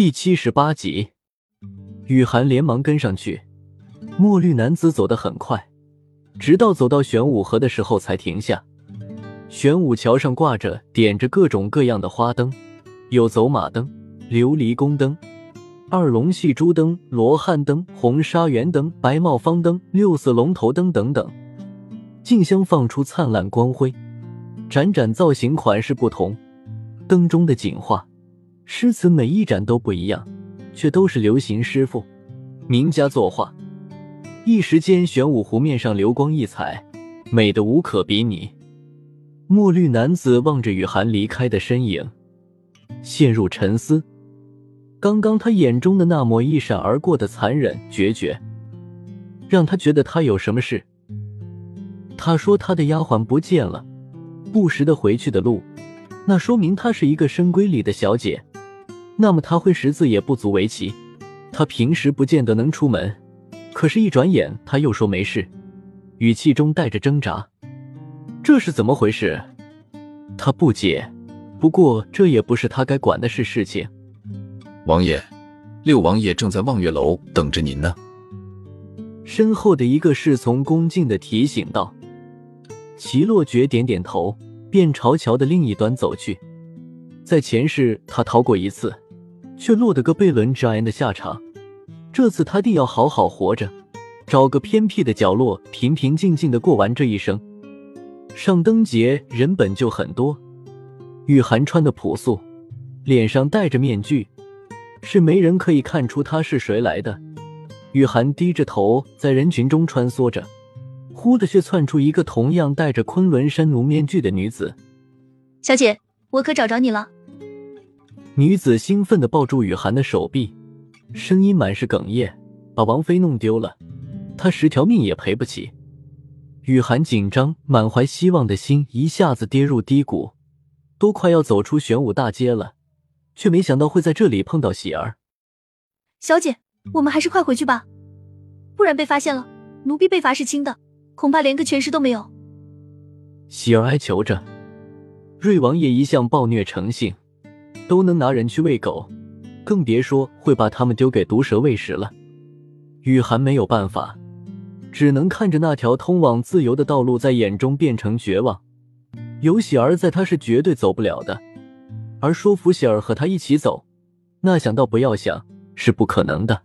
第七十八集，雨涵连忙跟上去。墨绿男子走得很快，直到走到玄武河的时候才停下。玄武桥上挂着点着各种各样的花灯，有走马灯、琉璃宫灯、二龙戏珠灯、罗汉灯、红纱圆灯、白帽方灯、六色龙头灯等等，竞相放出灿烂光辉，盏盏造型款式不同，灯中的景画。诗词每一盏都不一样，却都是流行师傅名家作画。一时间，玄武湖面上流光溢彩，美得无可比拟。墨绿男子望着雨涵离开的身影，陷入沉思。刚刚他眼中的那抹一闪而过的残忍决绝，让他觉得他有什么事。他说他的丫鬟不见了，不识得回去的路，那说明她是一个深闺里的小姐。那么他会识字也不足为奇，他平时不见得能出门，可是，一转眼他又说没事，语气中带着挣扎，这是怎么回事？他不解，不过这也不是他该管的事事情。王爷，六王爷正在望月楼等着您呢。身后的一个侍从恭敬的提醒道。齐洛觉点点头，便朝桥的另一端走去。在前世，他逃过一次。却落得个被轮扎人的下场。这次他定要好好活着，找个偏僻的角落，平平静静的过完这一生。上灯节人本就很多，雨涵穿的朴素，脸上戴着面具，是没人可以看出他是谁来的。雨涵低着头在人群中穿梭着，忽的却窜出一个同样戴着昆仑山奴面具的女子。小姐，我可找着你了。女子兴奋地抱住雨涵的手臂，声音满是哽咽：“把王妃弄丢了，她十条命也赔不起。”雨涵紧张、满怀希望的心一下子跌入低谷，都快要走出玄武大街了，却没想到会在这里碰到喜儿。小姐，我们还是快回去吧，不然被发现了，奴婢被罚是轻的，恐怕连个全尸都没有。喜儿哀求着：“瑞王爷一向暴虐成性。”都能拿人去喂狗，更别说会把他们丢给毒蛇喂食了。雨涵没有办法，只能看着那条通往自由的道路在眼中变成绝望。有喜儿在，他是绝对走不了的。而说服喜儿和他一起走，那想到不要想是不可能的。